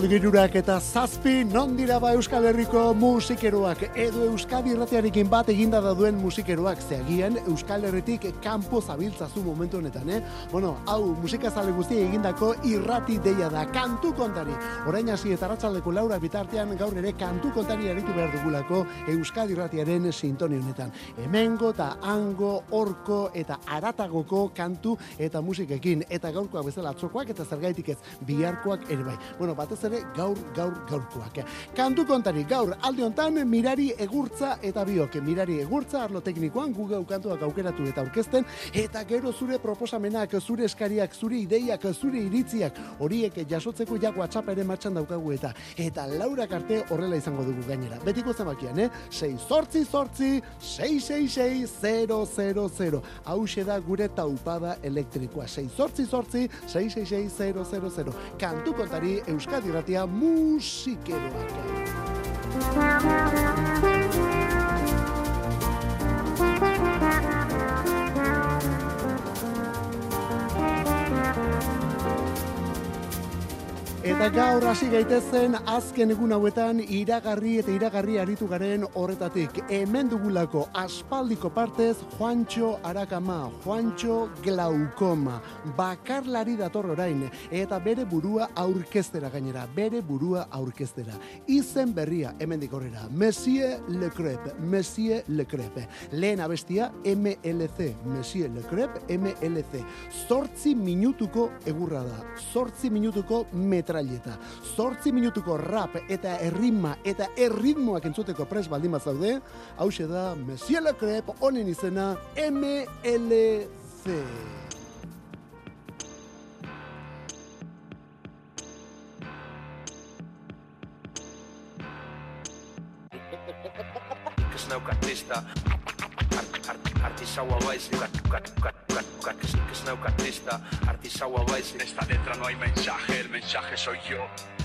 Arratzalde eta zazpi non dira ba Euskal Herriko musikeroak edo Euskadi irratiarekin bat eginda da duen musikeroak zeagian Euskal Herritik kanpo zabiltzazu momentu honetan, eh? Bueno, hau musika zale guzti egindako irrati deia da kantu kontari. Orain hasi eta arratzaldeko laura bitartean gaur ere kantu kontari aritu behar dugulako Euskadi irratiaren sintoni honetan. Hemengo eta hango, orko eta aratagoko kantu eta musikekin eta gaurkoak bezala atzokoak eta zergaitik ez biharkoak ere bai. Bueno, batez ere gaur gaur gaurkoak. Kantu kontari gaur alde hontan mirari egurtza eta biok mirari egurtza arlo teknikoan Google kantuak aukeratu eta aurkezten eta gero zure proposamenak, zure eskariak, zure ideiak, zure iritziak horiek jasotzeko ja WhatsApp ere martxan daukagu eta eta Laura Karte horrela izango dugu gainera. Betiko zenbakian, eh? 6 sortzi sortzi 666 Hau da gure taupada elektrikoa. 6 sortzi sortzi 666 Kantu kontari Euskadi irratia musikeroak. Eta gaur hasi gaitezen azken egun hauetan iragarri eta iragarri aritu garen horretatik. Hemen dugulako aspaldiko partez Juancho Arakama, Juancho Glaukoma, bakarlari dator orain eta bere burua aurkeztera gainera, bere burua aurkeztera. Izen berria hemen dikorrera, Messie Le Crepe, Messie Le Crepe. Lehen abestia MLC, Messie Le Crepe, MLC. Zortzi minutuko egurra da, zortzi minutuko metra metralleta. Zortzi minutuko rap eta erritma eta erritmoak entzuteko pres baldin bat zaude, hau da Monsieur Le Crep, honen izena MLC. Snow artista Artisaua baiz Que sneu artista Artisaua baiz Esta letra no hay mensaje El mensaje soy yo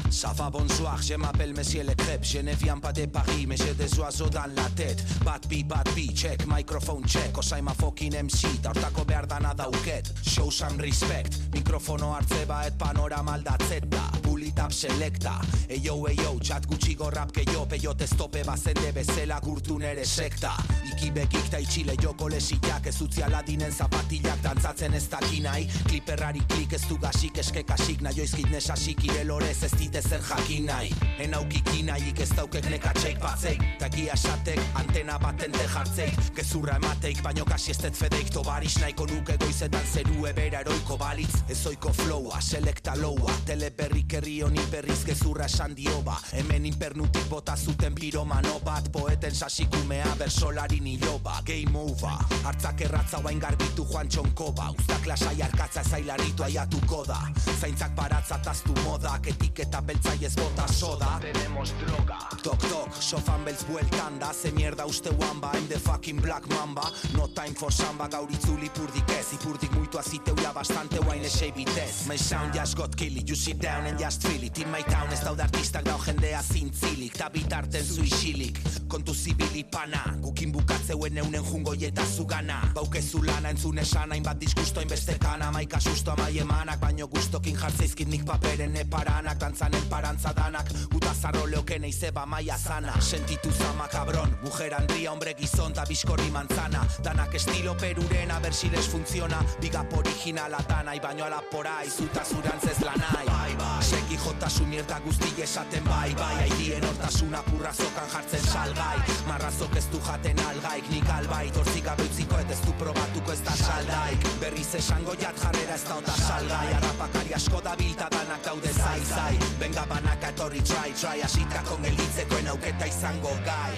Ça va bonsoir, je m'appelle Monsieur Le Crêpe Je ne viens pas de Paris, mais j'ai des oiseaux dans la tête Bad bi, bad bi, check, microphone check Osaima fucking MC, taurtako behar dana dauket Show some respect, mikrofono hartze et panorama aldatzeta Pulitap selecta, eyo, eyo, txat gutxigo rap que yo Peyote stope bazende bezela gurtu nere sekta Iki bekik ta itxile joko lesiak Ez utzi aladinen zapatillak dantzatzen ez dakinai Kliperrari klik ez du gasik eskekasik Naioizkit nesasik irelorez ez dite zer jakin nahi. En aukiki nahi ez daukek nekatxeik batzeik Taki asatek antena baten te jartzeik Gezurra emateik baino kasi ez det fedeik Tobaris nahiko nuke goizetan zeru ebera eroiko balitz. Ez oiko flowa, selekta loua Teleperrik herri honi berriz gezurra esan dio ba Hemen inpernutik bota zuten piromano bat Poeten sasikumea bersolari nilo ba Game over, hartzak erratza guain garbitu joan txonko ba Uztak lasai arkatza zailaritu aiatuko da. Zaintzak baratza taztu modak etiketa beltza ez bota soda. Tenemos droga. Tok tok, sofan beltz bueltan da. Ze mierda uste wamba, I'm the fucking black mamba. No time for samba, gaur itzuli purdik ez. Ipurdik muitu aziteu ya bastante guain esei bitez My sound just got kill it, you sit down and just feel it. In my town ez daude artistak dau jendea zintzilik. Ta bitarten zu isilik, kontu zibili pana Gukin bukatzeuen eunen jungo eta zugana Baukezu lana entzun esan hainbat diskusto inbeste kana Maika susto amai emanak, baino gustokin jartzeizkit nik paperen eparanak Dantzan el parantza danak Guta zarro leoke neizeba maia zana Sentitu zama cabron Mujer andria, hombre gizon da bizkorri manzana. Danak estilo peruren abersiles funtziona Bigap originala tanai Baino ala pora izuta zurantzez lanai Bai, bai Seki jota su mierda guzti esaten bai, bai. Aidien hortasuna purra zokan jartzen salgai. Marrazok ez du jaten algaik Nik albai, torzika beutziko ez du probatuko ez da saldaik Berriz esango jat jarrera ez da ota salgai Arrapakari asko da bilta danak daude zai zai. Venga banaka etorri try, try Asita kon gelditzeko auketa izango gai.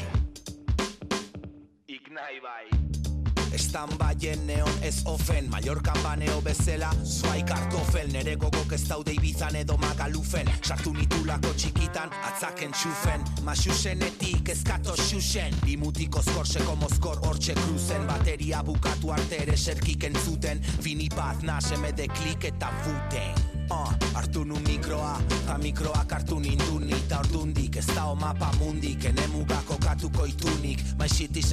Nahi bai. Estan baien neon ez ofen. Mallorcan baneo bezela Zuai kartofel Nere gogok ez daude ibizan edo magalufen. Sartu nitulako txikitan Atzaken txufen. Masusenetik ezkato xusen Bimutiko skorseko mozkor hortxe kruzen. Bateria bukatu arte ere serkik entzuten. Finipat naseme de klik eta futen Uh, hartu nu mikroa, ta mikroak hartu nindun Nita ordundik, ez da mapa mundik Ene mugako katuko itunik My shit is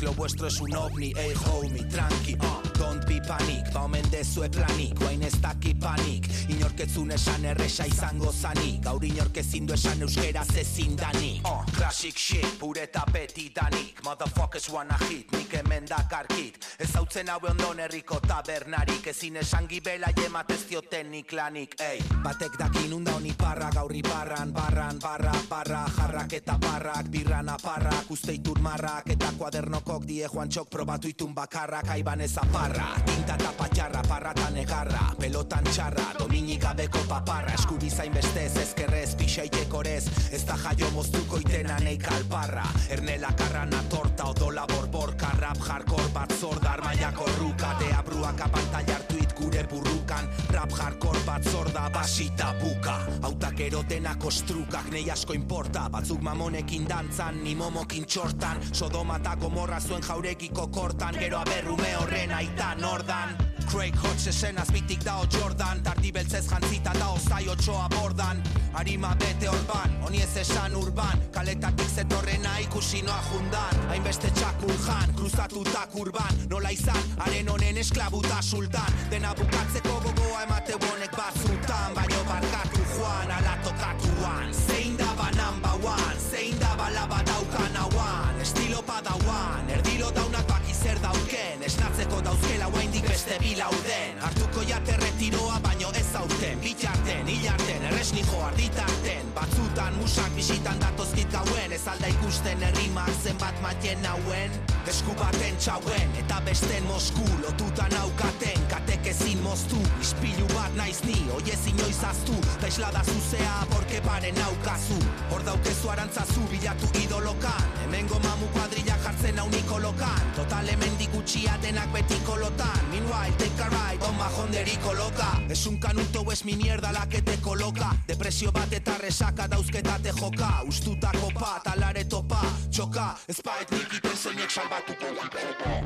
lo vuestro es un ovni Ey homie, tranqui, uh, don't be panic Ba omen dezue planik, guain ez daki panik Inorketzun esan erresa izango zanik Gaur inorkezin du esan euskera zezin danik. Uh, Classic shit, pure tapetidanik Motherfuckers wanna hit, nik hemen dakarkit Ez hautzen haue ondon herriko tabernarik Ezin esan gibela jematez diotenik lanik, ey. Batek dakin unda honi parra, gaurri barran, barran, barra, barra Jarrak eta barrak, birran aparrak, usteitur marrak Eta kuadernokok die joan txok probatu itun bakarrak Aiban ez aparra, tinta eta patxarra, parra eta negarra Pelotan txarra, dominik gabeko paparra Eskubi zain bestez, ezkerrez, pixaitek orez Ez da jaio moztuko itena nei kalparra. Ernela karrana torta, odola borborka Rap hardcore bat zordar, maiako ruka Dea bruak apantallartu it gure burrukan გაბხარ გორბაც ორდა basita buka Autak erotena kostrukak nei asko importa Batzuk mamonekin dantzan, ni momokin txortan. Sodoma eta gomorra zuen jaurekiko kortan. Gero aberrume horren aita nordan Craig Hodgesen azbitik dao Jordan. Tardi beltzez jantzita dao zai otxoa bordan. Arima bete orban, honi ez esan urban. Kaletatik zetorrena ikusi noa jundan. Hainbeste txakur jan, kruzatutak urban. Nola izan, haren honen esklabuta sultan. Dena bukatzeko gogoa emate bonek batzutan Baino barkatu joan, ala tokatuan Zein da ba number one, zein da ba laba daukan hauan Estilo padauan, erdilo daunak baki zer dauken. Esnatzeko dauzkela guaindik beste bilauden Hartuko jate retiroa baino ez aurten Bitarten, hilarten, erresni jo arditarten Batzutan musak bisitan datozkit gauen Ez alda ikusten herrimak zenbat matien hauen Esku baten txauen eta besten Mosku Lotuta naukaten katek ezin moztu Ispilu bat naiz ni, oiez inoiz aztu Ta islada zuzea borke paren naukazu. Hor daukezu arantzazu bilatu idolokan Hemengo mamu kuadrilla jartzen hau nikolokan Total hemen dikutxia denak beti kolotan Meanwhile, take a ride, on majonderiko loka. Es un canuto es mi mierda la que te coloca Depresio bat eta resaka dauzketa te joka. Ustutako pat, alare topa, txoka. Espait nik iten zeinek salbatuko.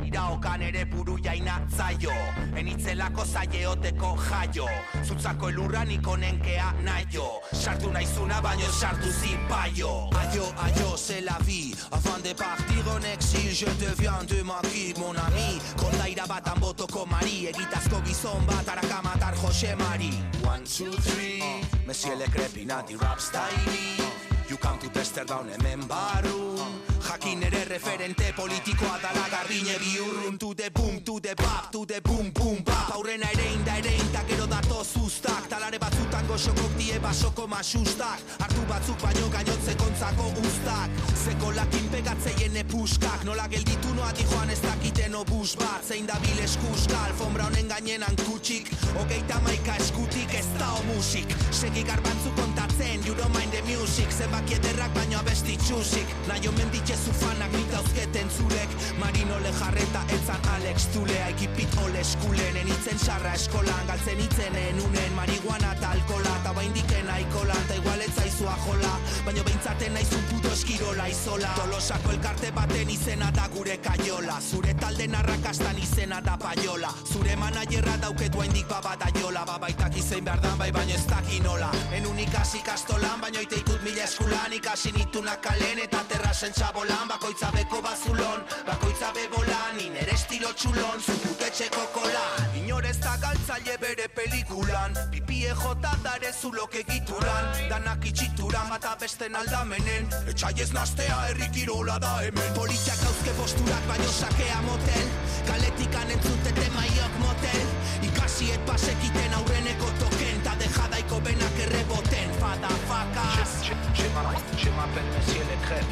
Iraokan ere buru jaina zaio. Enitzelako zaieoteko jaio. Zutzako elurra nik onenkea naio. Sartu naizuna baino sartu zipaio. Aio, aio, c'est la vie. Avant de partir en exil Je deviens de ma mon ami. Kondaira batan botoko mari. Egitazko gizon bat arakamatar Jose Mari. One, two, three. Monsieur le crepinati rap style. You come to Amsterdam hemen barrun Jakin ere referente politikoa dala garbine. Biurrun To the boom, to the bap, to the boom, boom, bap Aurrena ere inda ere inda gero dato zuztak Talare batzutan goxokok die basoko masustak Artu batzuk baino gainotze kontzako ustak. Zeko lakin pegatzeien epuskak Nola gelditu noa joan ez dakiten obus bat. Zein da bil eskuska, alfombra honen gainenan kutsik Hogeita maika eskutik ez da musik Segi garbantzu kontatzen, you don't mind the music. Zenbaki ederrak baino abesti txusik. Naio menditzezu fanak nitauzketen zurek Marino lejarreta etzan Alex Tulea Ekipit ole eskulen, enitzen sarra eskolan Galtzen itzenen unen marihuana eta alkola Ta baindiken aikola, ta igual zaizua jola Baino beintzaten naizun puto eskirola izola. Tolosako elkarte baten izena da gure kaiola. Zure talde narrakastan izena da paiola. Zure manajerra dauketu haindik babada jola. Babaitak izein behar dan bai baino ez daki nola. Enun ikasi kastolan baino ite ikut mila eskulan. Ikasi nitunak kalen eta terrasen txabolan Bakoitza beko bazulon, bakoitza bebolan Nire estilo txulon, zuputetxeko kolan. Inorez da galtzaile bere pelikulan. Pipie jota dare zulok egituran Danak itxituran bata besten aldamenen. Etxai ez nastea herrikirola da hemen. Politiak hauzke posturak baino sakea motel. Kaletikan entzutete maiok motel. Ikasiet pasekiten aurreneko token. Ta dejadaiko benak erreboten. Fada fakas Je m'appelle Monsieur le Crêpe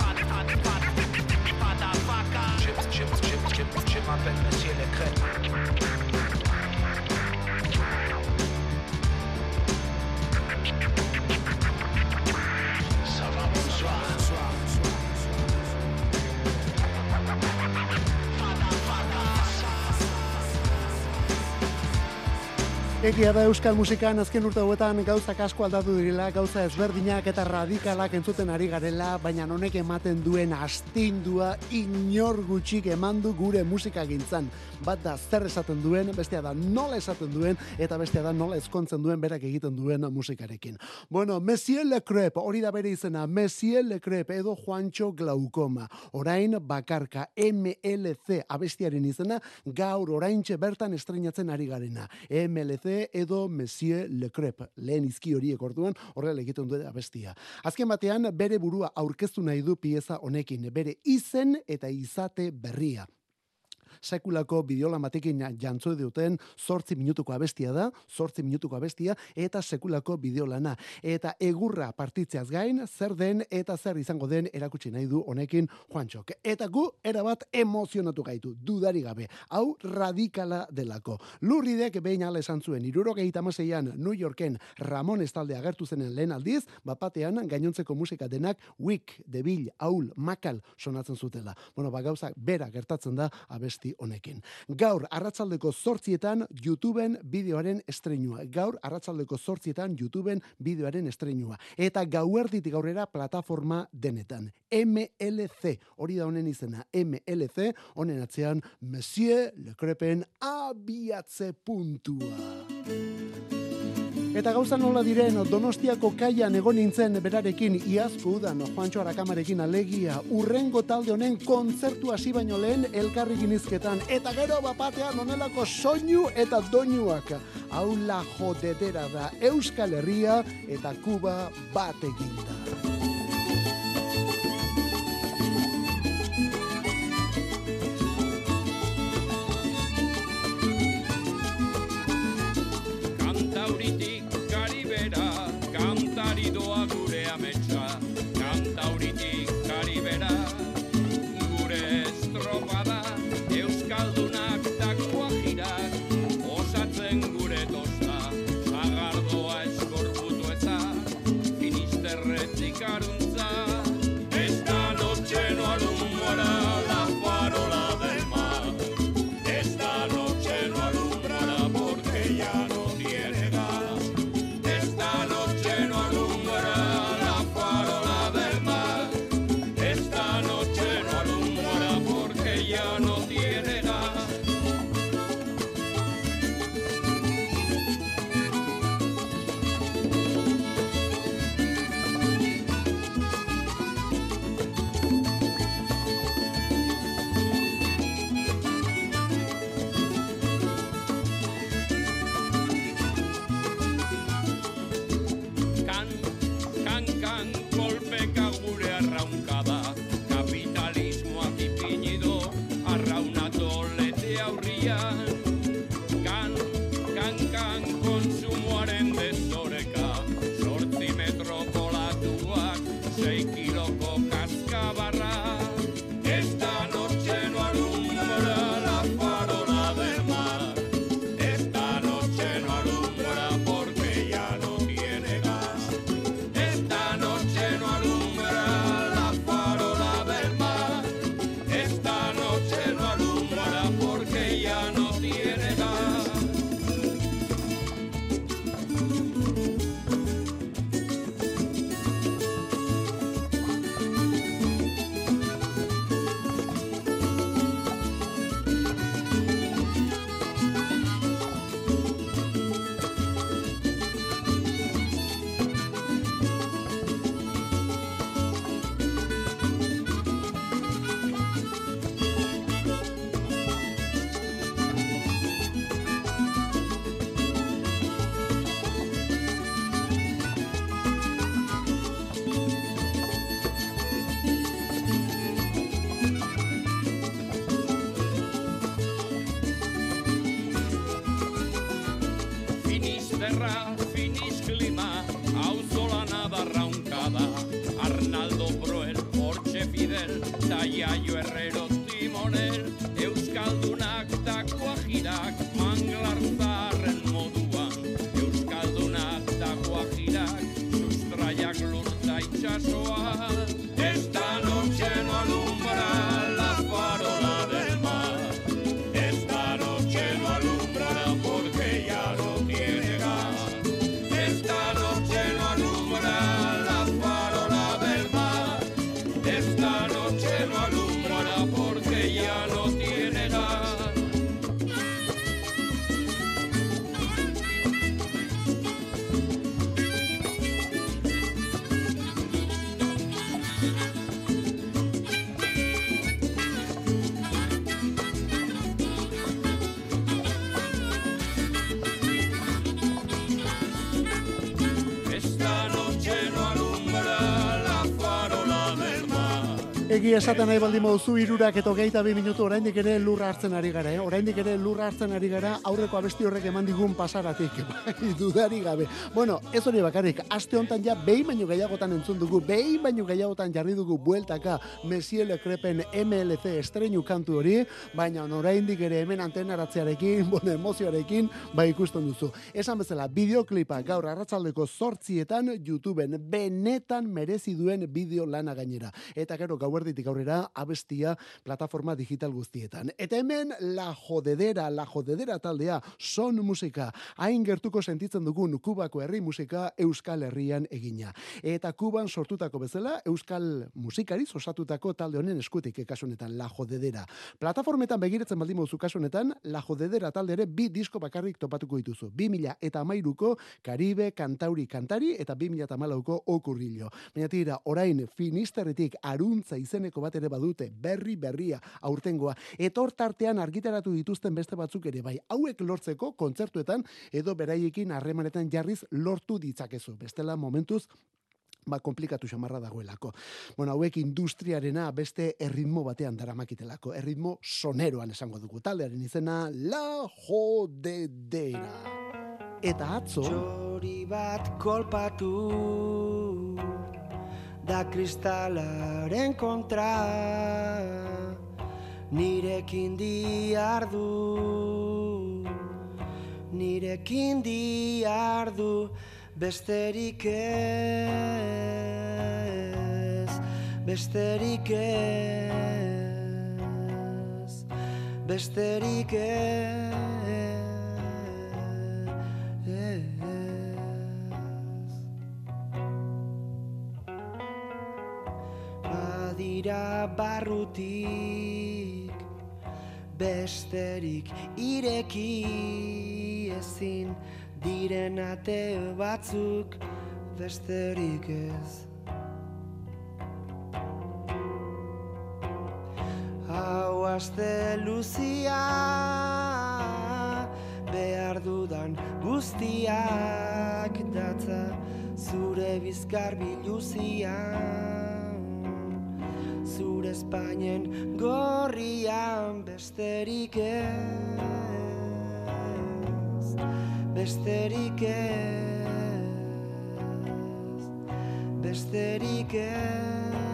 Fada fakas je m'appelle Monsieur le Crêpe Egia da euskal musikan azken urte hauetan gauzak asko aldatu direla, gauza ezberdinak eta radikalak entzuten ari garela, baina honek ematen duen astindua inor gutxik emandu gure musika gintzan. Bat da zer esaten duen, bestea da nola esaten duen, eta bestea da nola ezkontzen duen berak egiten duen musikarekin. Bueno, Monsieur Le Crep, hori da bere izena, Monsieur Le Crep edo Juancho Glaukoma. Orain bakarka MLC abestiaren izena, gaur oraintxe bertan estreinatzen ari garena. MLC edo Monsieur Le Crep, lehen izki horiek orduan horrela egiten du abestia. Azken batean bere burua aurkeztu nahi du pieza honekin, bere izen eta izate berria sekulako bideola batekin jantzu duten zortzi minutuko abestia da, zortzi minutuko abestia, eta sekulako bideolana. Eta egurra partitzeaz gain, zer den eta zer izango den erakutsi nahi du honekin Juantxok. Eta gu, erabat emozionatu gaitu, dudari gabe. Hau radikala delako. Lurridek behin ala esan zuen, irurogeita maseian New Yorken Ramon Estalde agertu zenen lehen aldiz, bapatean gainontzeko musika denak Wick, Debil, Aul, Makal sonatzen zutela. Bueno, ba gauza, bera gertatzen da abesti honekin. Gaur, arratzaldeko zortzietan YouTubeen bideoaren estreinua. Gaur, arratzaldeko zortzietan YouTubeen bideoaren estreinua. Eta gauerditik aurrera plataforma denetan. MLC, hori da honen izena, MLC, honen atzean, Monsieur Le Crepen abiatze puntua. Eta gauza nola diren, donostiako kaian egon nintzen berarekin iazko udan Juancho Arakamarekin alegia, urrengo talde honen kontzertu hasi baino lehen elkarrikin izketan, eta gero bapatean onelako soinu eta doinuak. Aula jodedera da Euskal Herria eta Kuba bat eginda. Porque Egi esaten nahi baldin moduzu irurak eta hogeita bi minutu oraindik ere lurra hartzen ari gara, eh? oraindik ere lurra hartzen ari gara aurreko abesti horrek eman digun pasaratik, bai, dudari gabe. Bueno, ez hori bakarrik, aste hontan ja behin baino gehiagotan entzun dugu, behin baino gehiagotan jarri dugu bueltaka Monsieur Le Crepen MLC estreinu kantu hori, baina oraindik ere hemen antenaratzearekin, bueno, emozioarekin, bai ikusten duzu. Esan bezala, bideoklipa gaur arratzaldeko sortzietan YouTubeen benetan merezi duen bideo lana gainera. Eta gero gau gauerditik aurrera abestia plataforma digital guztietan. Eta hemen la jodedera, la jodedera taldea, son musika, hain gertuko sentitzen dugun kubako herri musika euskal herrian egina. Eta kuban sortutako bezala, euskal musikari osatutako talde honen eskutik ekasunetan, la jodedera. Plataformetan begiratzen baldin mozu kasunetan, la jodedera talde ere bi disko bakarrik topatuko dituzu. Bi mila eta amairuko Karibe, Kantauri, Kantari eta bi mila eta malauko okurrillo. Baina tira, orain finisterretik aruntza izeneko bat ere badute, berri berria aurtengoa. Etor tartean argitaratu dituzten beste batzuk ere bai. Hauek lortzeko kontzertuetan edo beraiekin harremanetan jarriz lortu ditzakezu. Bestela momentuz ba, komplikatu xamarra dagoelako. Bueno, hauek industriarena beste erritmo batean daramakitelako. Erritmo soneroan esango dugu. Taldearen izena La Jodedera. Eta atzo... Txori bat kolpatu da kristalaren kontra. Nirekin diardu nirekin diardu besterik ez besterik ez besterik ez dira barrutik besterik ireki ezin diren ate batzuk besterik ez. Hau aste luzia behar dudan guztiak datza zure bizkar biluziak zure Espainien gorrian besterik ez besterik ez besterik ez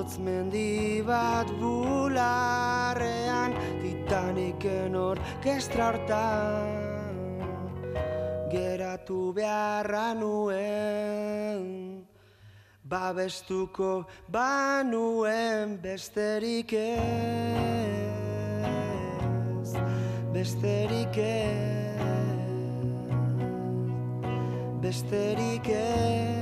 Izotz mendi bat bularrean Titaniken orkestra hortan Geratu beharra nuen. Babestuko banuen besterik ez besterik ez besterik ez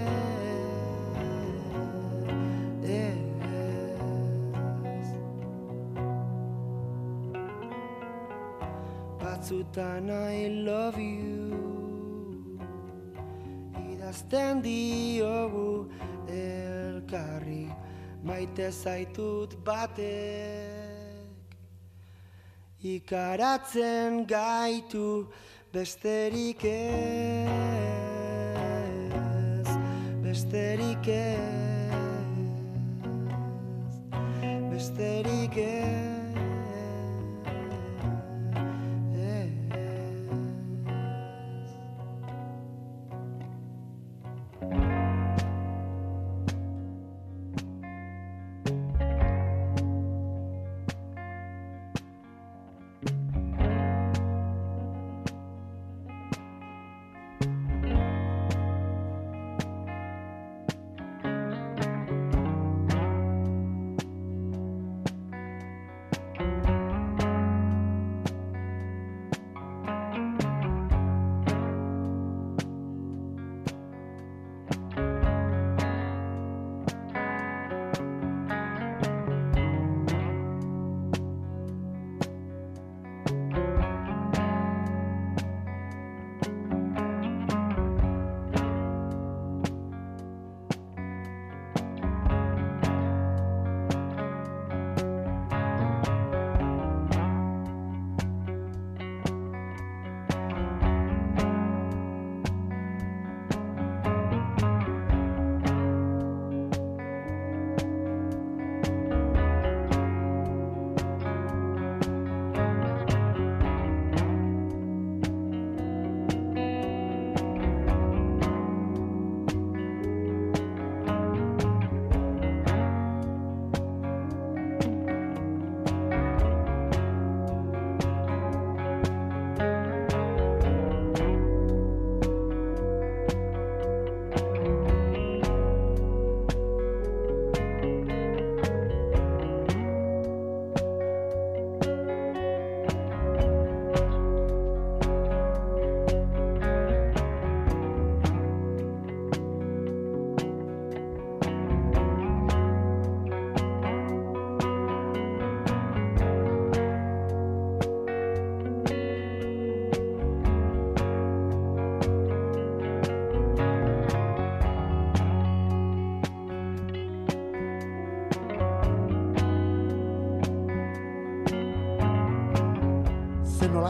batzutan I love you. Idazten diogu elkarri maite zaitut batek. Ikaratzen gaitu besterik ez besterik ez besterik ez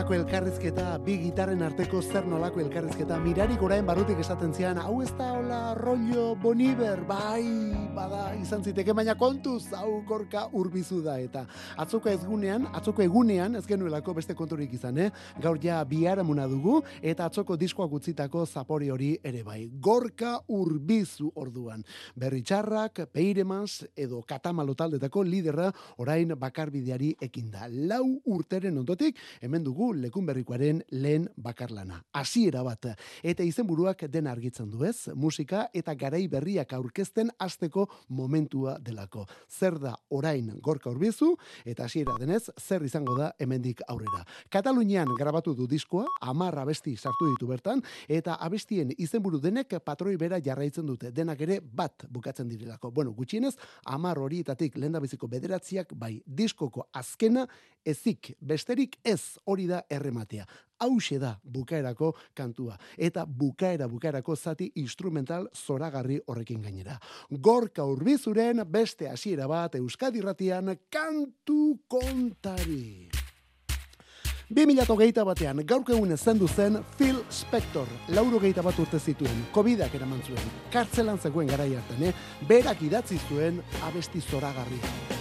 nolako elkarrizketa, bi gitarren arteko zer nolako elkarrizketa, mirarik orain barrutik esaten zian, hau ez da hola rollo boniber, bai, bada, izan ziteke, baina kontuz, hau gorka urbizu da, eta atzoko ezgunean, atzoko egunean, ez genuelako beste konturik izan, eh? gaur ja biharamuna dugu, eta atzoko diskoak utzitako zapori hori ere bai, gorka urbizu orduan. Berri txarrak, peiremaz, edo katamalo taldetako liderra, orain bakarbideari ekinda. Lau urteren ondotik, hemen dugu lekun berrikoaren lehen bakarlana. Hasiera bat, eta izenburuak den argitzen du ez, musika eta garai berriak aurkezten hasteko momentua delako. Zer da orain gorka urbizu, eta hasiera denez, zer izango da hemendik aurrera. Katalunian grabatu du diskoa, amarra abesti sartu ditu bertan, eta abestien izenburu denek patroi bera jarraitzen dute, denak ere bat bukatzen direlako. Bueno, gutxienez, amar horietatik lendabiziko bederatziak, bai, diskoko azkena, ezik, besterik ez hori da errematea. Hauxe da bukaerako kantua. Eta bukaera bukaerako zati instrumental zoragarri horrekin gainera. Gorka urbizuren beste hasiera bat Euskadi ratian kantu kontari. 2008 batean, gaurko egun zendu zen Phil Spector, lauro geita bat urte zituen, COVID-ak eraman zuen, kartzelan zegoen gara hartan, eh? berak idatzi zuen abesti zoragarri.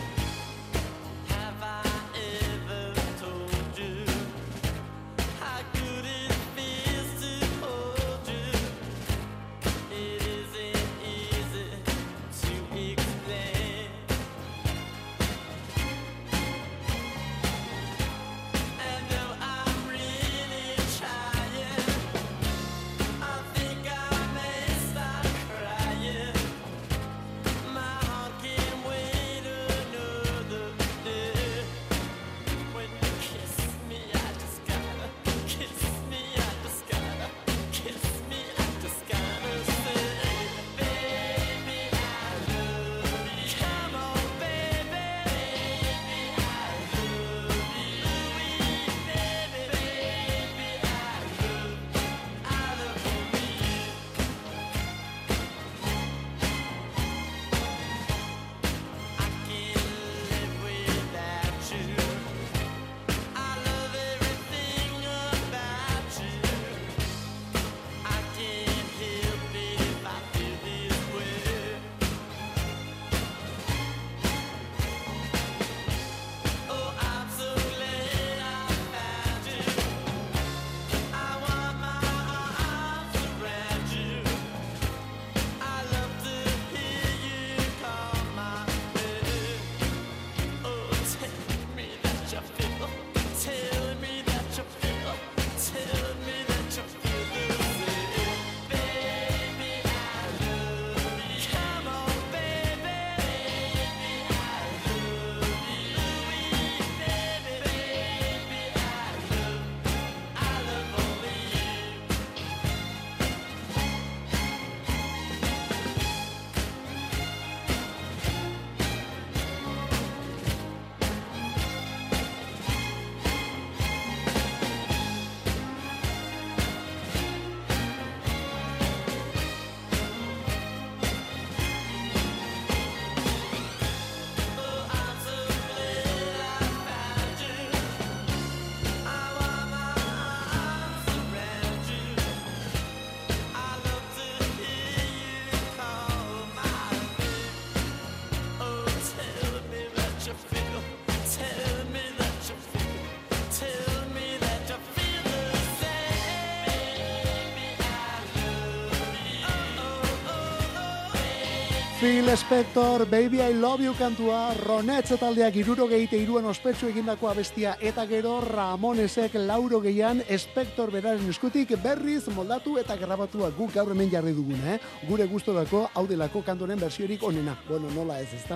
Phil Spector, Baby I Love You kantua, Ronetz taldeak iruro geite iruan ospetsu egindako abestia, eta gero Ramonesek lauro geian Spector beraren eskutik berriz moldatu eta grabatua guk gaur hemen jarri dugun, eh? Gure gustorako hau delako kantoren versiorik onena. Bueno, nola ez, ezta?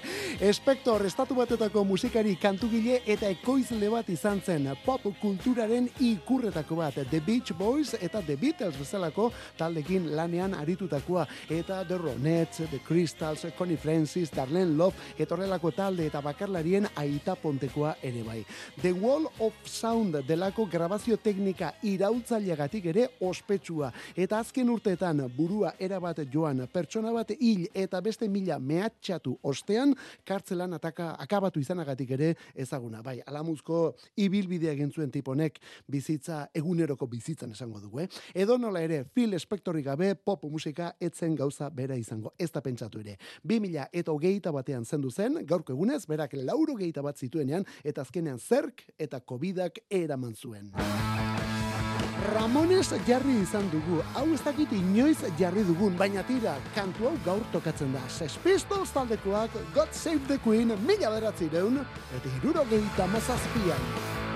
Spector, estatu batetako musikari kantugile eta ekoizle bat izan zen, pop kulturaren ikurretako bat, The Beach Boys eta The Beatles bezalako taldekin lanean aritutakoa, eta The Ronettes, The Crystals, Connie Francis, Darlene Love, etorrelako talde eta bakarlarien aita pontekoa ere bai. The Wall of Sound delako grabazio teknika iraultzaileagatik ere ospetsua. Eta azken urteetan burua erabat joan pertsona bat hil eta beste mila mehatxatu ostean kartzelan ataka akabatu izanagatik ere ezaguna. Bai, alamuzko ibilbidea egin zuen tiponek bizitza eguneroko bizitzan esango dugu, eh? Edo nola ere, Phil Spectori gabe pop musika etzen gauza bera izango. Ez da pentsatu ere. 2000 eta hogeita batean zendu zen, gaurko egunez, berak lauro geita bat zituenean, eta azkenean zerk eta covidak eraman zuen. Ramones jarri izan dugu, hau ez dakit inoiz jarri dugun, baina tira, kantu hau gaur tokatzen da. Sex Pistols taldekoak, God Save the Queen, mila beratzireun, eta iruro gehieta mazazpian.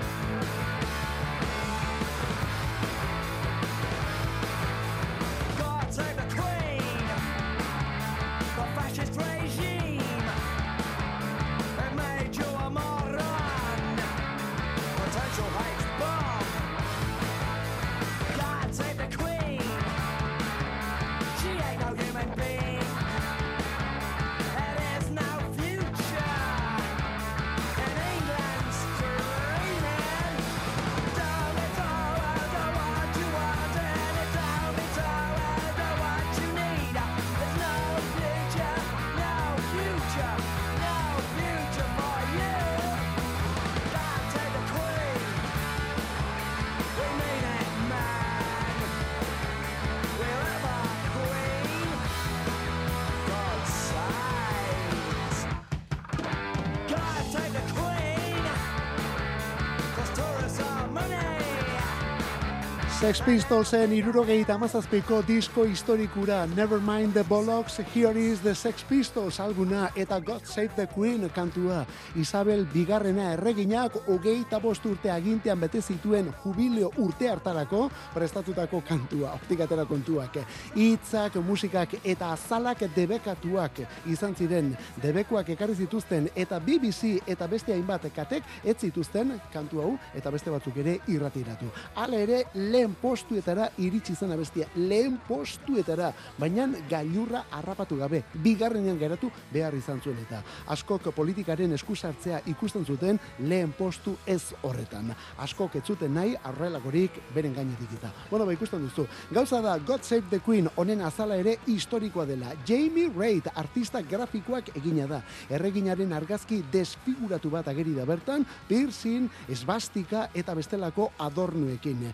Sex Pistolsen irurogeita amazazpiko disko historikura Nevermind the Bollocks, Here is the Sex Pistols alguna eta God Save the Queen kantua. Isabel bigarrena erreginak hogeita bost urte agintean bete zituen jubileo urte hartarako prestatutako kantua, optikatera kontuak. Hitzak, musikak eta azalak debekatuak izan ziren debekuak ekarri zituzten eta BBC eta beste hainbat katek ez zituzten kantu hau eta beste batzuk ere irratiratu. Hala ere lehen postuetara iritsi zen abestia, lehen postuetara, baina gailurra harrapatu gabe, bigarrenean geratu behar izan zuen eta askok politikaren eskusartzea ikusten zuten lehen postu ez horretan. Askok ez zuten nahi arrelagorik beren gainetik eta. Bueno, ba ikusten duzu. Gauza da God Save the Queen honen azala ere historikoa dela. Jamie Reid artista grafikoak egina da. Erreginaren argazki desfiguratu bat ageri da bertan, piercing, esbastika eta bestelako adornuekin.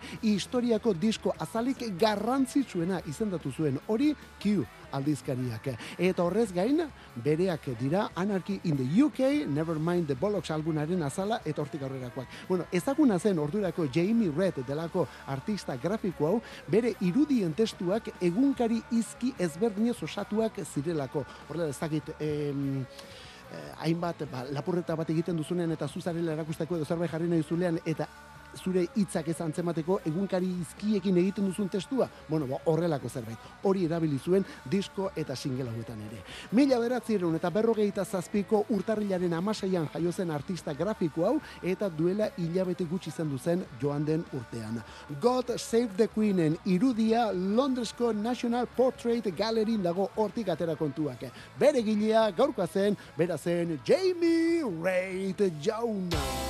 Historiako disko azalik garrantzitsuena izendatu zuen hori Q aldizkariak. Eta horrez gain, bereak dira Anarchy in the UK, Nevermind the Bollocks albunaren azala eta hortik aurrerakoak. Bueno, ezaguna zen ordurako Jamie Red delako artista grafiko hau, bere irudien testuak egunkari izki ezberdinez osatuak zirelako. Horrela ezagit, em, eh, hainbat ba, lapurreta bat egiten duzunean eta zuzarela erakusteko edo zerbait jarri nahi zulean eta zure hitzak ez antzemateko egunkari izkiekin egiten duzun testua, bueno, ba, horrelako zerbait. Hori erabili zuen disko eta single hauetan ere. Mila beratzieron eta berrogeita zazpiko urtarrilaren amaseian jaio zen artista grafiko hau eta duela hilabete gutxi zendu zen joan den urtean. God Save the Queenen irudia Londresko National Portrait Galleryn dago hortik atera kontuak. Bere gilea gaurkoa zen, bera zen Jamie Reid jauna.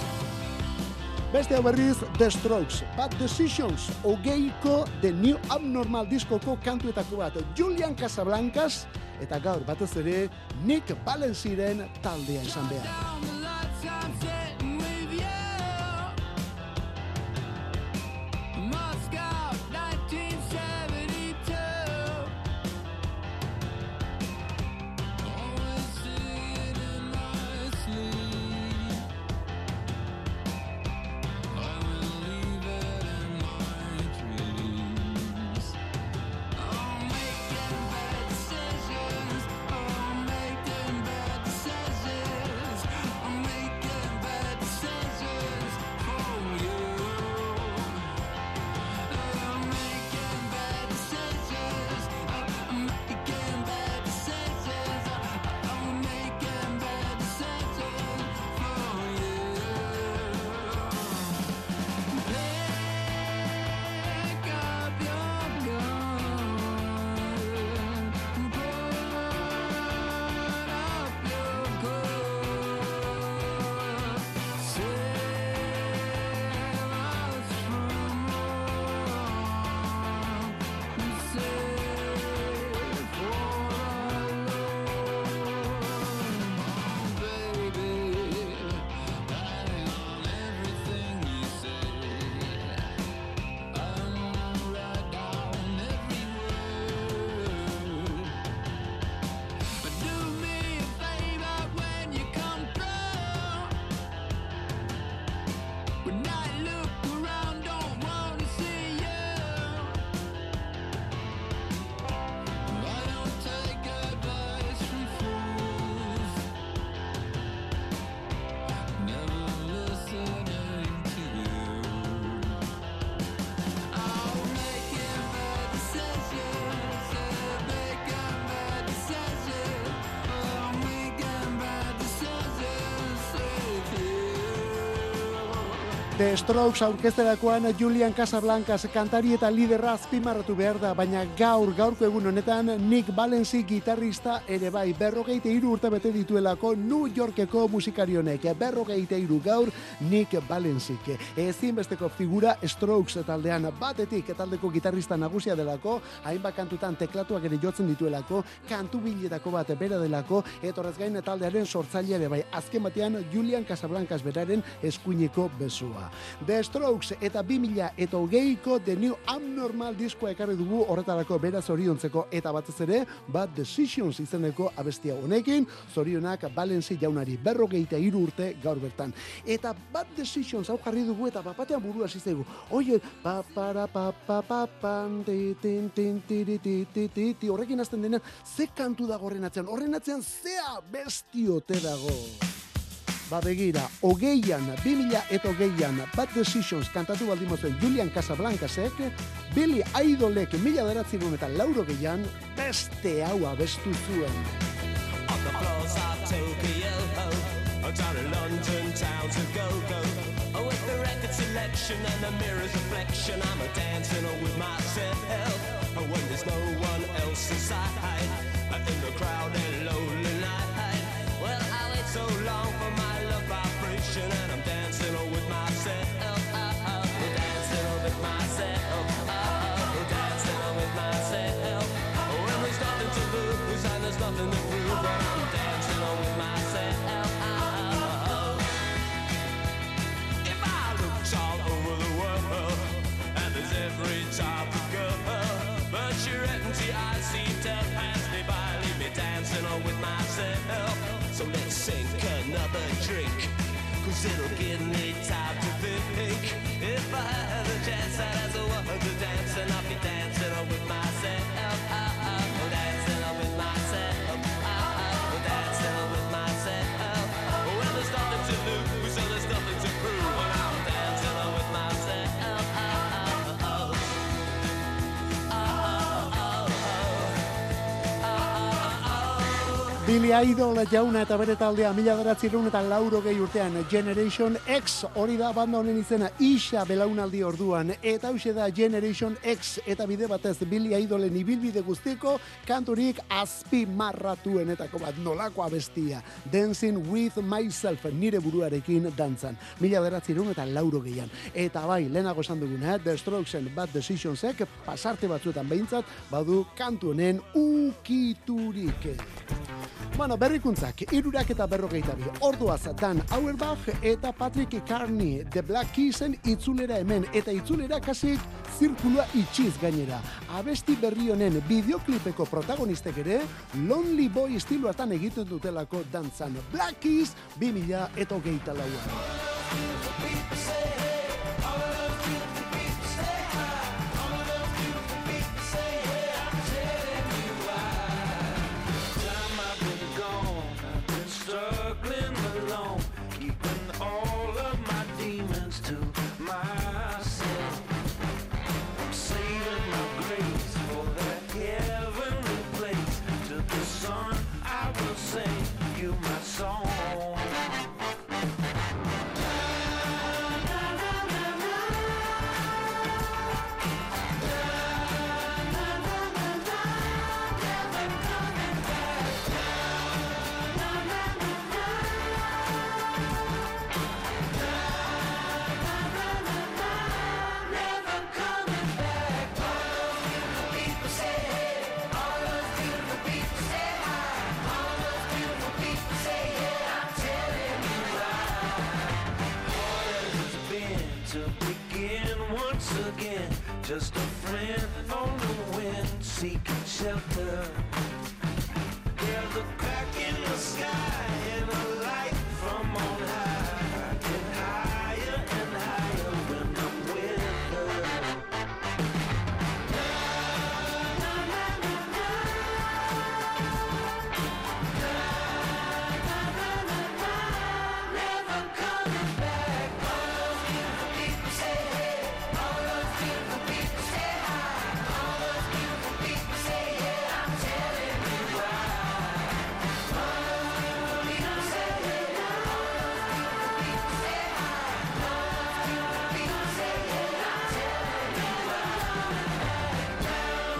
Beste hau berriz, The Strokes, Bad Decisions, ogeiko The New Abnormal diskoko kantuetako bat, Julian Casablancas, eta gaur batez ere Nick Valenziren taldea izan behar. The Strokes aurkezterakoan Julian Casablancas kantari eta liderra azpimarratu behar da, baina gaur, gaurko egun honetan Nick Valenci gitarrista ere bai, berrogeite iru urte bete dituelako New Yorkeko musikari honek, berrogeite iru gaur Nick Valenci. Ezinbesteko figura Strokes taldean batetik taldeko gitarrista nagusia delako, hainbat kantutan teklatuak ere jotzen dituelako, kantu biletako bat bera delako, eta horrez gain taldearen sortzaile ere bai, azken batean Julian Casablancas beraren eskuineko bezua. The Strokes eta 2000 eta hogeiko The New Abnormal diskoa ekarri dugu horretarako beraz zoriontzeko eta batez ere Bad Decisions izeneko abestia honekin, zorionak Valenci jaunari berrogeita hiru urte gaur bertan. Eta Bad Decisions hau jarri dugu eta bapatean burua ziztegu. Oie, pa para pa pa pa pan ti tin tin tiri ti ti ti ti horrekin hasten denean ze kantu dago horren atzean, horren atzean zea bestiote dago. Ba begira, hogeian, 2000 eta hogeian, Bad Decisions kantatu baldin mozen Julian Casablancasek, Billy Idolek mila beratzen eta lauro geian, beste hau abestu zuen. On the floors of Tokyo, oh, down in London town to go go. Oh, with the record selection and the mirror's reflection, I'm a dancing with myself. Oh, when there's no one else inside, in the crowded it'll give me time to think. If I had a chance, I'd the world to dance, Billy Idol jauna eta bere taldea mila beratzerun eta lauro gehi urtean Generation X hori da banda honen izena isa belaunaldi orduan. Eta hause da Generation X eta bide batez Billy Idolen ibilbide guztiko kanturik azpi marratuenetako bat nolako abestia. Dancing with Myself nire buruarekin dantzan. Mila beratzerun eta lauro gehian eta bai lehenago esan duguna The Strokesen Bad Decisionsek pasarte batzuetan behintzat badu kantu honen ukiturik Bueno, berrikuntzak, irurak eta berrogeita bi. Orduaz, Dan Auerbach eta Patrick Carney, The Black Keysen itzulera hemen, eta itzulera kasik zirkulua itxiz gainera. Abesti berri honen bideoklipeko protagonistek ere, Lonely Boy estiloatan egiten dutelako dantzan. Black Keys 2000 eta hogeita lauan.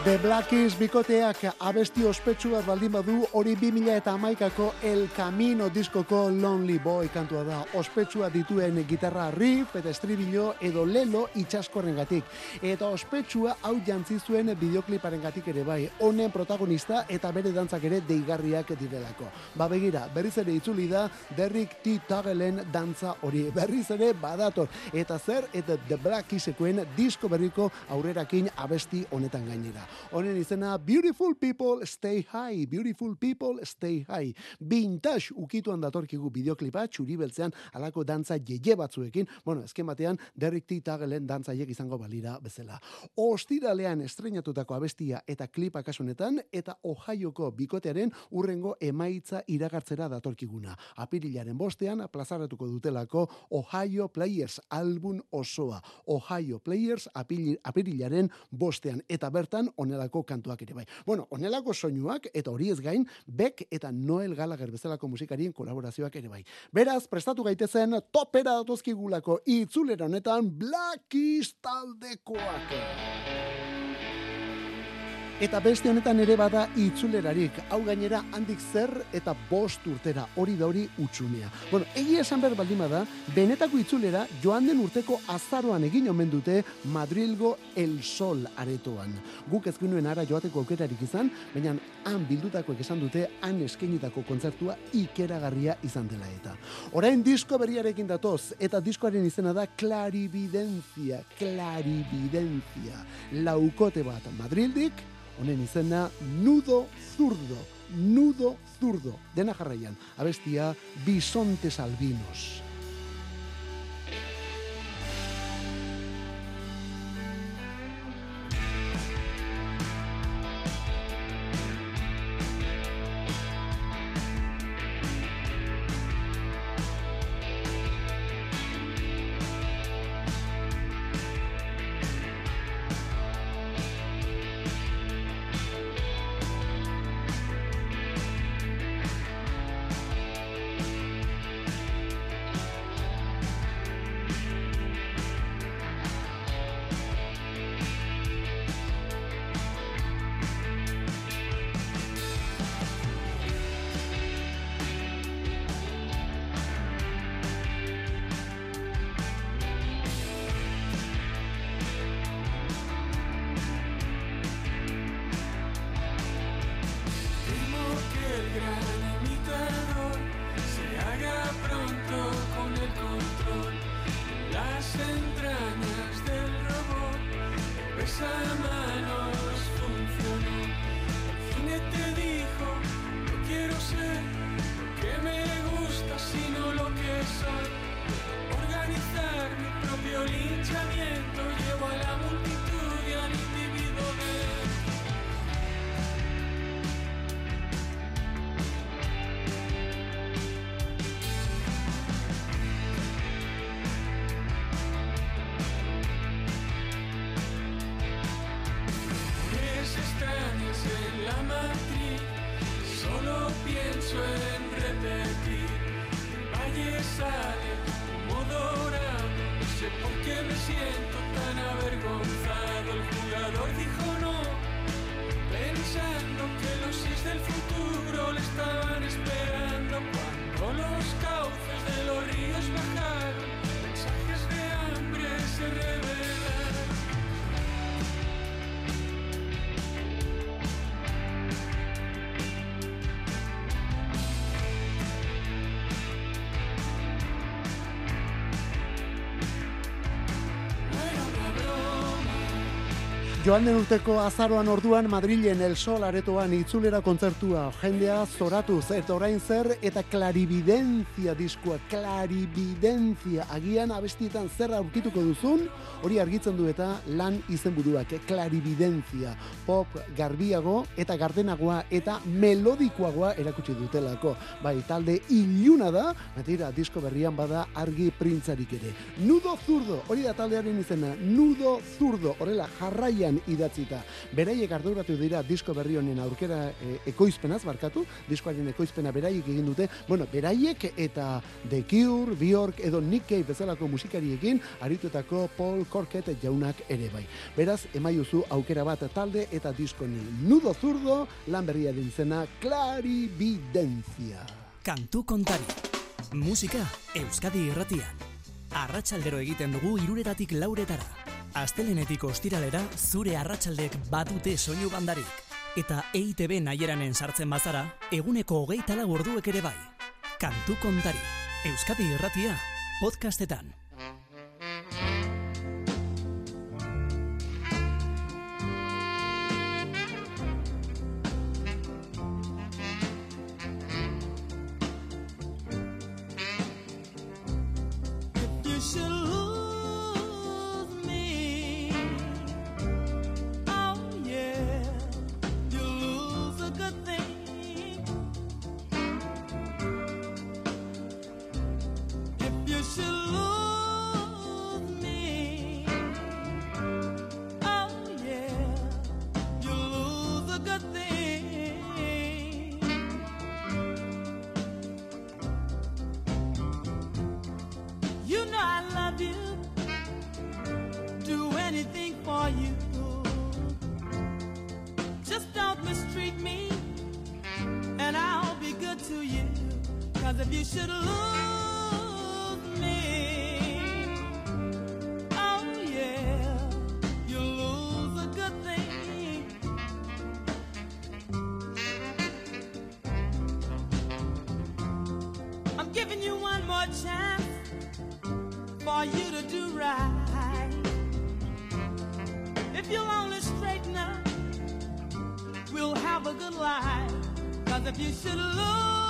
The Black Keys bikoteak abesti ospetsu bat baldin badu hori 2000 eta amaikako El Camino diskoko Lonely Boy kantua da. Ospetsua dituen gitarra riff eta estribillo edo lelo itxaskorrengatik. Eta ospetsua hau jantzi zuen bideokliparen gatik ere bai. Honen protagonista eta bere dantzak ere deigarriak direlako. Ba begira, berriz ere itzuli da Derrick T. Tagelen dantza hori. Berriz ere badator. Eta zer, eta The Black Keysekoen disko berriko aurrerakin abesti honetan gainera. Honen izena Beautiful People Stay High, Beautiful People Stay High. Vintage ukituan datorkigu bideoklipa txuri beltzean alako dantza jeje batzuekin, bueno, ezken batean Derrick T. Tagelen dantzaiek izango balira bezala. Ostiralean estrenatutako abestia eta klipa kasunetan eta Ohioko bikotearen urrengo emaitza iragartzera datorkiguna. Apirilaren bostean plazaratuko dutelako Ohio Players album osoa. Ohio Players apirilaren bostean eta bertan onelako kantuak ere bai. Bueno, onelako soinuak eta hori ez gain Beck eta Noel Gallagher bezalako musikarien kolaborazioak ere bai. Beraz, prestatu gaitezen topera datozkigulako itzulera honetan Black Keys taldekoak. Eta beste honetan ere bada itzulerarik. Hau gainera handik zer eta bost urtera. Hori da hori utxunea. Bueno, egia esan behar baldin bada, benetako itzulera joan den urteko azaroan egin omen dute Madrilgo El Sol aretoan. Guk ez genuen ara joateko aukerarik izan, baina han bildutakoek esan dute han eskenitako kontzertua ikeragarria izan dela eta. Orain disko berriarekin datoz, eta diskoaren izena da Clarividencia, Clarividencia. Laukote bat Madrildik, honen izena Nudo Zurdo, Nudo Zurdo. Dena jarraian, abestia Bisontes Albinos. Siento tan avergonzado. El jugador dijo no, pensando que los is del futuro le estaban esperando. Cuando los cauces de los ríos bajaron, Joan den urteko azaroan orduan Madrilen El Sol aretoan itzulera kontzertua jendea zoratuz eta orain zer eta clarividencia diskoa, clarividencia agian abestietan zer aurkituko duzun, hori argitzen du eta lan izenburuak, clarividencia, pop garbiago eta gardenagoa eta melodikoagoa erakutsi dutelako. Bai, talde iluna da, batira disko berrian bada argi printzarik ere. Nudo zurdo, hori da taldearen izena, nudo zurdo, horrela jarraian idatzita. Beraiek arduratu dira disko berri honen aurkera e, ekoizpenaz, barkatu, diskoaren ekoizpena beraiek egin dute, bueno, beraiek eta The Cure, Bjork edo Nick Cave bezalako musikariekin aritutako Paul Corkett jaunak ere bai. Beraz, emaiozu aukera bat talde eta diskoni. Nudo zurdo, lan berriaren izena Clarividencia. Kantu kontari. Musika Euskadi irratian. Arratsaldero egiten dugu iruretatik lauretara. Astelenetik ostiralera zure arratsaldek badute soinu bandarik. Eta EITB naieranen sartzen bazara, eguneko hogeita lau orduek ere bai. Kantu kontari. Euskadi irratia, podcastetan. If you should lose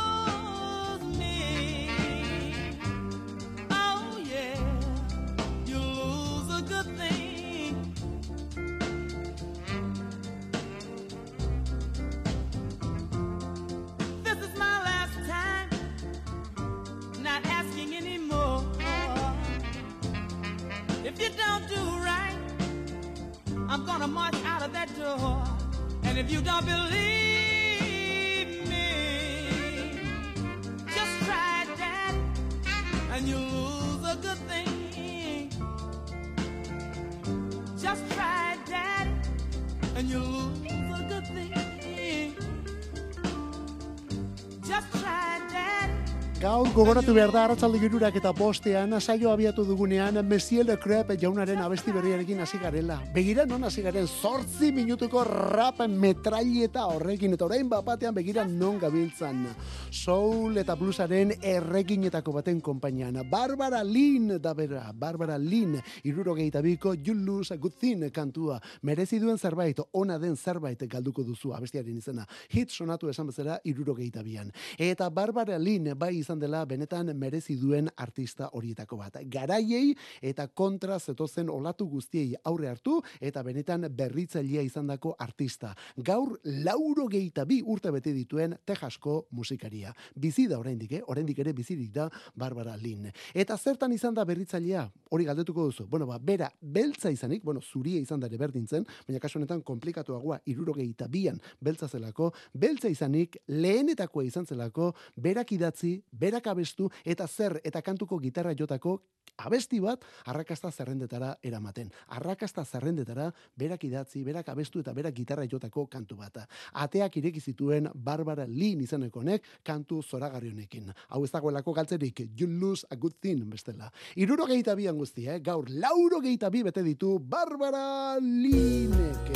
gogoratu behar da arratsalde girurak eta postean saio abiatu dugunean Monsieur Le Crep jaunaren abesti berriarekin hasi garela. Begira non hasi garen zortzi minutuko rap metraileta horrekin eta orain bapatean begira non gabiltzan. Soul eta bluesaren erreginetako baten konpainian. Barbara Lynn da bera, Barbara Lynn, irurogeita biko You Lose a Good Thing kantua. Merezi duen zerbait, ona den zerbait galduko duzu abestiaren izena. Hit sonatu esan bezala irurogeita bian. Eta Barbara Lynn bai izan dela benetan merezi duen artista horietako bat. Garaiei eta kontra zetozen olatu guztiei aurre hartu eta benetan berritzailea izandako artista. Gaur lauro geita bi urte bete dituen Texasko musikaria. Bizi da oraindik, eh? oraindik ere bizirik da Barbara Lynn. Eta zertan izan da berritzailea? Hori galdetuko duzu. Bueno, ba, bera, beltza izanik, bueno, zuria izan da ere berdintzen, baina kasu honetan komplikatuagoa, irurogeita bian beltza zelako, beltza izanik lehenetakoa izan zelako, berak idatzi, berak abestu, eta zer, eta kantuko gitarra jotako abesti bat arrakasta zerrendetara eramaten. Arrakasta zerrendetara berak idatzi, berak abestu eta berak gitarra jotako kantu bat. Ateak ireki zituen Barbara Lynn izeneko honek kantu zoragarri honekin. Hau ez dagoelako galtzerik, you lose a good thing bestela. Iruro gehieta bi guztia, eh? gaur lauro gehieta bi bete ditu Barbara Linnek.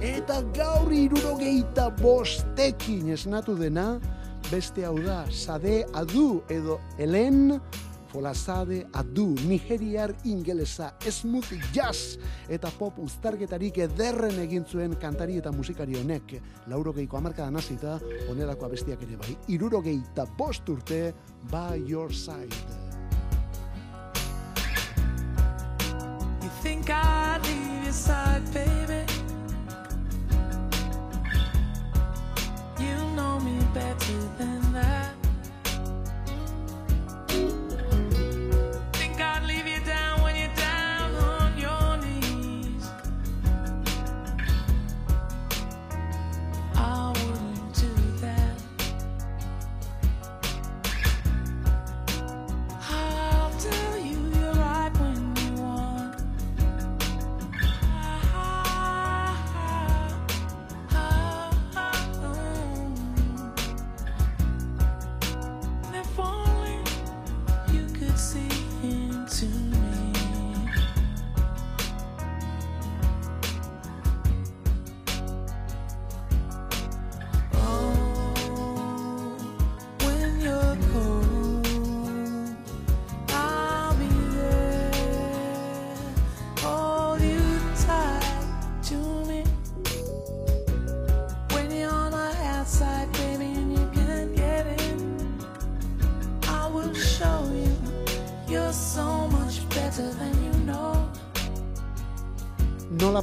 Eta gaur iruro gehieta bostekin esnatu dena, beste hau da, sade adu edo helen Folasade adu, nigeriar ingelesa, smooth jazz eta pop uztargetarik ederren egin zuen kantari eta musikari honek. Lauro geiko amarkadan hasita onelako abestiak ere bai. Iruro geita bost urte, by your side. You think I'd leave your side, baby? You know me better than that.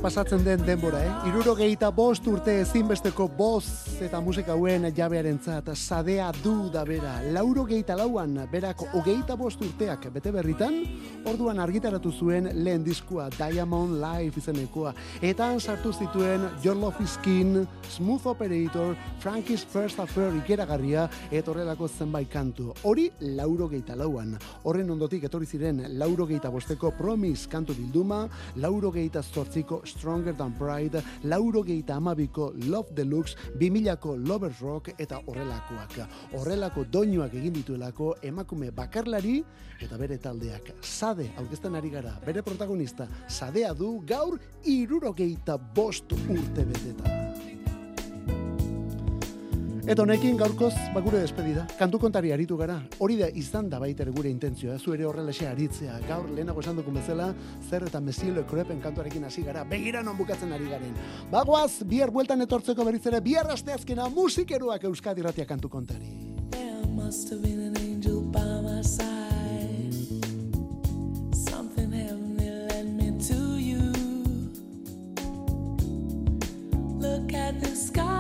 Pasatzen den denbora, eh? Irurogeita bost urte ezinbesteko boz eta musika hauen jabearen zat, sadea du da bera. Laurogeita lauan, berak hogeita bost urteak bete berritan, orduan argitaratu zuen lehen diskua Diamond Life izenekoa. Eta sartu zituen is King, Smooth Operator, Frankie's First Affair ikeragarria, eta horrelako zenbait kantu. Hori laurogeita lauan. Horren ondotik etorri ziren laurogeita bosteko Promise kantu bilduma, laurogeita zortziko Stronger Than Pride, laurogeita amabiko Love Deluxe, bimilako Lovers Rock eta horrelakoak. Horrelako doinuak egin dituelako emakume bakarlari eta bere taldeak. Sade, aurkezten ari gara, bere protagonista, sadea du gaur irurogeita bost urte beteta. Eta honekin gaurkoz, ba gure despedida. Kantu kontari aritu gara. Hori da izan da baita gure intentzioa. Zu ere horrelaxe aritzea. Gaur lehenago esan dukun bezala, zer eta Mesielo Krepen kantuarekin hasi gara. Begira non bukatzen ari garen. Bagoaz, bihar bueltan etortzeko berriz ere, bihar asteazkena musikeroak Euskadi Ratia kantu kontari. There must have been an angel by my side. Something heavenly led me to you. Look at the sky.